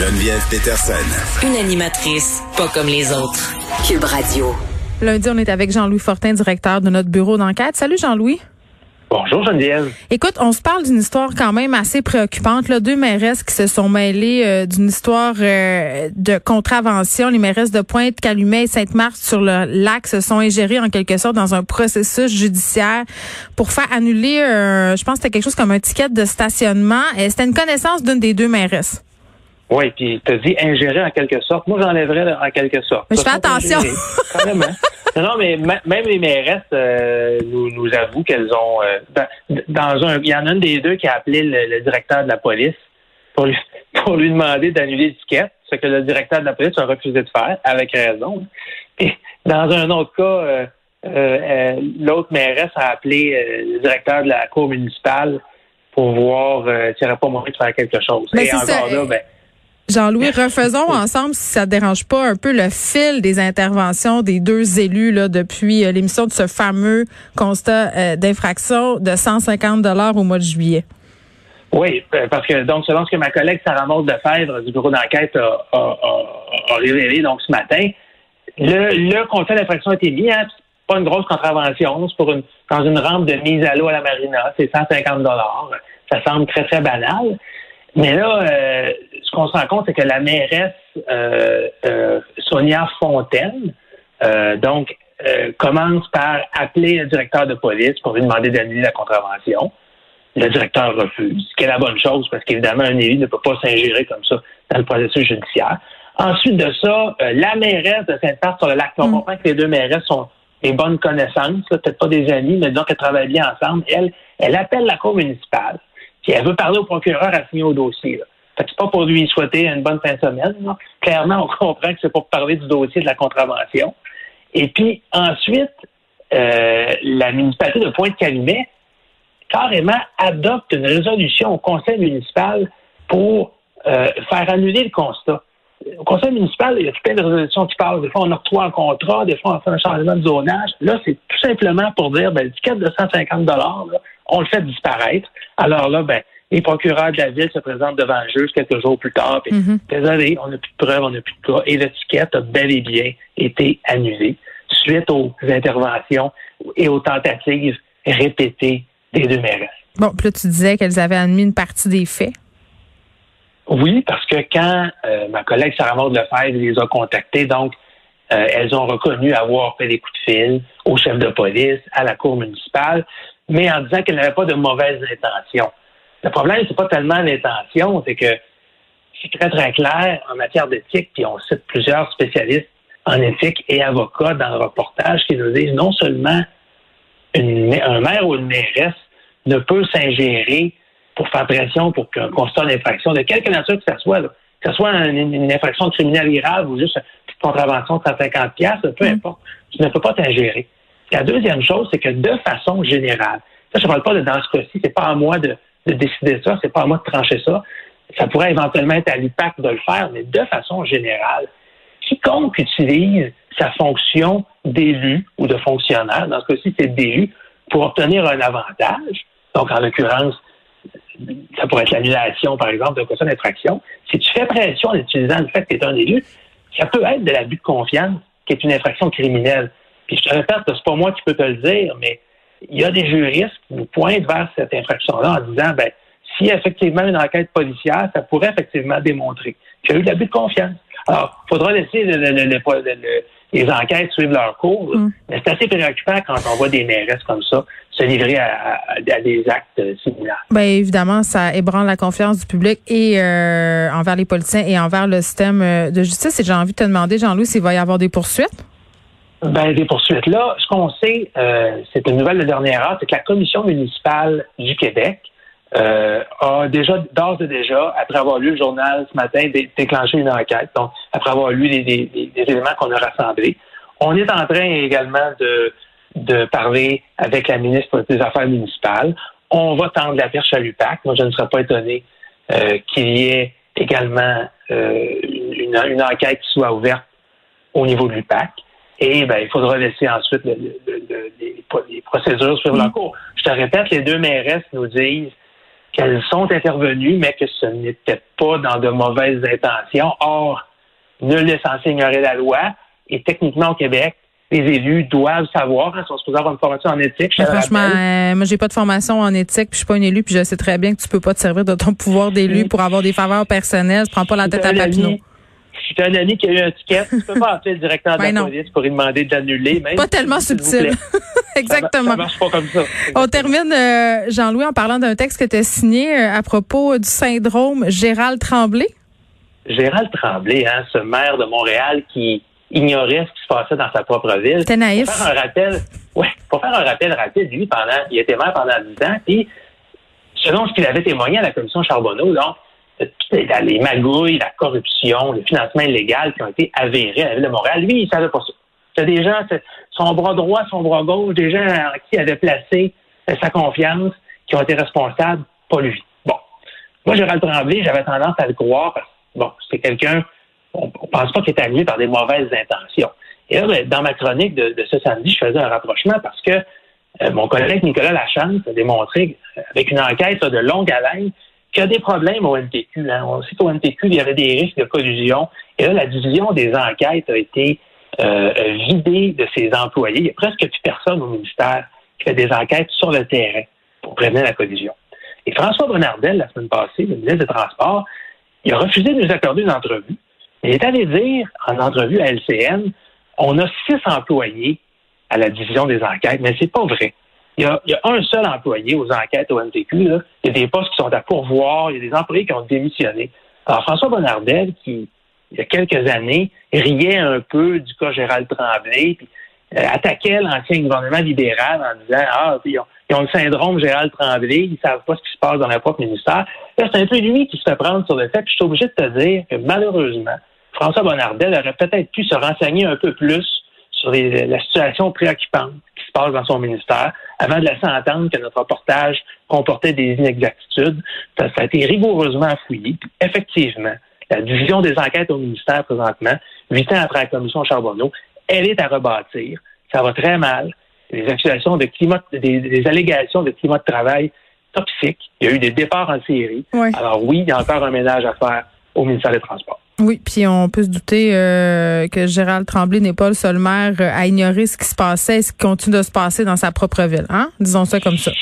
Geneviève Peterson. Une animatrice pas comme les autres. Cube Radio. Lundi, on est avec Jean-Louis Fortin, directeur de notre bureau d'enquête. Salut Jean-Louis. Bonjour Geneviève. Écoute, on se parle d'une histoire quand même assez préoccupante. Là. Deux mairesses qui se sont mêlées euh, d'une histoire euh, de contravention. Les mairesses de Pointe, Calumet et Sainte-Marthe sur le lac se sont ingérées en quelque sorte dans un processus judiciaire pour faire annuler, euh, je pense que c'était quelque chose comme un ticket de stationnement. C'était une connaissance d'une des deux mairesses. Oui, puis tu as dit ingérer en quelque sorte. Moi, j'enlèverais en quelque sorte. Mais je fais attention. non, mais même les mairesses euh, nous, nous avouent qu'elles ont euh, dans, un. Il y en a une des deux qui a appelé le, directeur de la police pour lui, pour lui demander d'annuler l'étiquette, ce que le directeur de la police a refusé de faire, avec raison. Et dans un autre cas, euh, l'autre mairesse a appelé le directeur de la cour municipale pour voir s'il n'y aurait pas moyen de faire quelque chose. Et encore là, ben Jean-Louis, refaisons ensemble, si ça ne dérange pas un peu, le fil des interventions des deux élus là, depuis euh, l'émission de ce fameux constat euh, d'infraction de 150 dollars au mois de juillet. Oui, euh, parce que donc selon ce que ma collègue Sarah Maud Fèvre du bureau d'enquête a, révélé donc ce matin, le, le constat d'infraction a été mis. Hein, pas une grosse contravention, c'est pour une dans une rampe de mise à l'eau à la marina, c'est 150 dollars. Ça semble très très banal. Mais là, euh, ce qu'on se rend compte, c'est que la mairesse euh, euh, Sonia Fontaine, donc, commence par appeler le directeur de police pour lui demander d'annuler la contravention. Le directeur refuse, ce qui est la bonne chose, parce qu'évidemment, un élu ne peut pas s'ingérer comme ça dans le processus judiciaire. Ensuite de ça, la mairesse de Sainte-Marthe sur le lac, on mm. comprend que les deux mairesses sont des bonnes connaissances, peut-être pas des amis, mais donc elles travaillent bien ensemble. Elle, elle appelle la cour municipale puis elle veut parler au procureur signer au dossier. Là. Fait que c'est pas pour lui souhaiter une bonne fin de semaine. Clairement, on comprend que c'est pour parler du dossier de la contravention. Et puis ensuite, euh, la municipalité de Pointe-Calumet carrément adopte une résolution au conseil municipal pour euh, faire annuler le constat. Au conseil municipal, il y a plein de résolutions qui parlent. Des fois, on octroie un contrat, des fois, on fait un changement de zonage. Là, c'est tout simplement pour dire, ben, le ticket de 150 on le fait disparaître. Alors là, ben, les procureurs de la ville se présentent devant le juge quelques jours plus tard. Puis, mm-hmm. Désolé, on n'a plus de preuves, on n'a plus de cas. Et l'étiquette a bel et bien été annulée suite aux interventions et aux tentatives répétées des deux maires. Bon, puis là, tu disais qu'elles avaient admis une partie des faits. Oui, parce que quand euh, ma collègue Sarah Maud Lefebvre les a contactées, donc, euh, elles ont reconnu avoir fait des coups de fil au chef de police, à la cour municipale, mais en disant qu'elle n'avait pas de mauvaises intentions. Le problème, c'est pas tellement l'intention, c'est que c'est très, très clair en matière d'éthique, puis on cite plusieurs spécialistes en éthique et avocats dans le reportage qui nous disent non seulement un maire ou une mairesse ne peut s'ingérer pour faire pression pour qu'un constat d'infraction, de quelque nature que ce soit, que ce soit une, infraction criminelle grave ou juste une petite contravention de 150 peu mm. importe, tu ne peux pas t'ingérer. La deuxième chose, c'est que de façon générale, ça, je ne parle pas de dans ce cas-ci, c'est pas à moi de, décider ça, c'est pas à moi de trancher ça. Ça pourrait éventuellement être à l'IPAC de le faire, mais de façon générale, quiconque utilise sa fonction d'élu ou de fonctionnaire, dans ce cas-ci, c'est d'élu, pour obtenir un avantage, donc en l'occurrence, ça pourrait être l'annulation, par exemple, de question d'infraction. Si tu fais pression en utilisant le fait que tu es un élu, ça peut être de l'abus de confiance, qui est une infraction criminelle. Puis je te répète, c'est pas moi qui peux te le dire, mais il y a des juristes qui nous pointent vers cette infraction-là en disant, ben, si effectivement une enquête policière, ça pourrait effectivement démontrer qu'il y a eu de l'abus de confiance. Alors, il faudra laisser les enquêtes suivre leur cours, mm. mais c'est assez préoccupant quand on voit des mairesses comme ça se livrer à, des actes similaires. Bien évidemment, ça ébranle la confiance du public et euh, envers les politiciens et envers le système euh, de justice. Et j'ai envie de te demander, Jean-Louis, s'il va y avoir des poursuites? Ben, des poursuites. Là, ce qu'on sait, euh, c'est une nouvelle de dernière heure, c'est que la commission municipale du Québec euh, a déjà, d'ores et déjà, après avoir lu le journal ce matin, déclenché une enquête. Donc, après avoir lu des, éléments qu'on a rassemblés. On est en train également de, de parler avec la ministre des Affaires municipales. On va tendre la perche à l'UPAC. Moi, je ne serais pas étonné euh, qu'il y ait également euh, une, une, enquête qui soit ouverte au niveau de l'UPAC. Et ben, il faudra laisser ensuite les, procédures sur le mm. cours. Je te répète, les deux mairesses nous disent qu'elles sont intervenues, mais que ce n'était pas dans de mauvaises intentions. Or, nul n'est censé ignorer la loi. Et techniquement, au Québec, les élus doivent savoir, hein, sont supposés avoir une formation en éthique. franchement, euh, moi j'ai pas de formation en éthique, puis je suis pas une élue, puis je sais très bien que tu peux pas te servir de ton pouvoir d'élu mm. pour avoir des faveurs personnelles. Je prends pas la tête à Papineau. Si un ami qui a eu un ticket, tu peux pas appeler le directeur de la ben police pour lui demander d'annuler. Pas tellement subtil. Exactement. Ça, marche pas comme ça. On termine, euh, Jean-Louis, en parlant d'un texte que tu as signé euh, à propos du syndrome Gérald Tremblay. Gérald Tremblay, hein, ce maire de Montréal qui ignorait ce qui se passait dans sa propre ville. C'était naïf. Pour faire un rappel, ouais, pour faire un rappel rapide, lui, pendant, il était maire pendant 10 ans, puis selon ce qu'il avait témoigné à la commission Charbonneau, donc, les magouilles, la corruption, le financement illégal qui ont été avérés à la ville de Montréal, lui, il savait pas ça. C'est des gens, son bras droit, son bras gauche, des gens en qui il avait placé sa confiance, qui ont été responsables, pas lui. Bon. Moi, Gérald Tremblay, j'avais tendance à le croire parce que, bon, c'est quelqu'un, on, ne pense pas qu'il est animé par des mauvaises intentions. Et là, ben, dans ma chronique de, ce samedi, je faisais un rapprochement parce que euh, mon collègue Nicolas Lachance a démontré, euh, avec une enquête de longue haleine, qu'il y a des problèmes au NTQ. Hein. On sait qu'au NTQ, il y avait des risques de collusion. Et là, la division des enquêtes a été euh, vidée de ses employés. Il n'y a presque plus personne au ministère qui fait des enquêtes sur le terrain pour prévenir la collusion. Et François Bonnardel, la semaine passée, le ministre des Transports, il a refusé de nous accorder une entrevue. Il est allé dire en entrevue à LCN, on a six employés à la division des enquêtes, mais c'est pas vrai. Il y, a, un seul employé aux enquêtes au MTQ. Il y a des postes qui sont à pourvoir. Il y a des employés qui ont démissionné. Alors, François Bonnardel, qui, il y a quelques années, riait un peu du cas Gérald Tremblay, puis euh, attaquait l'ancien gouvernement libéral en disant Ah, ont, ils ont, le syndrome Gérald Tremblay, ils savent pas ce qui se passe dans leur propre ministère. c'est un peu lui qui se fait prendre sur le fait. Puis je suis obligé de te dire que malheureusement, François Bonnardel aurait peut-être pu se renseigner un peu plus sur la situation préoccupante qui se passe dans son ministère avant de laisser entendre que notre reportage comportait des inexactitudes. Ça, a été rigoureusement fouillé. effectivement, la division des enquêtes au ministère présentement, huit ans après la commission Charbonneau, elle est à rebâtir. Ça va très mal. Les accusations de climat, des, allégations de climat de travail toxiques. Il y a eu des départs en série. Alors oui, il y a encore un ménage à faire au ministère des Transports. Oui, puis on peut se douter euh, que Gérald Tremblay n'est pas le seul maire euh, à ignorer ce qui se passait et ce qui continue de se passer dans sa propre ville. Hein? Disons ça comme ça.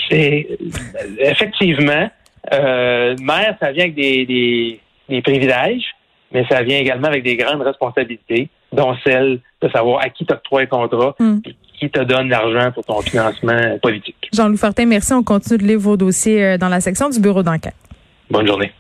Effectivement. Euh, maire, ça vient avec des, des, privilèges, mais ça vient également avec des grandes responsabilités, dont celle de savoir à qui t'octroie un contrat hmm. et qui te donne l'argent pour ton financement politique. Jean-Louis Fortin, merci. On continue de lire vos dossiers dans la section du bureau d'enquête. Bonne journée.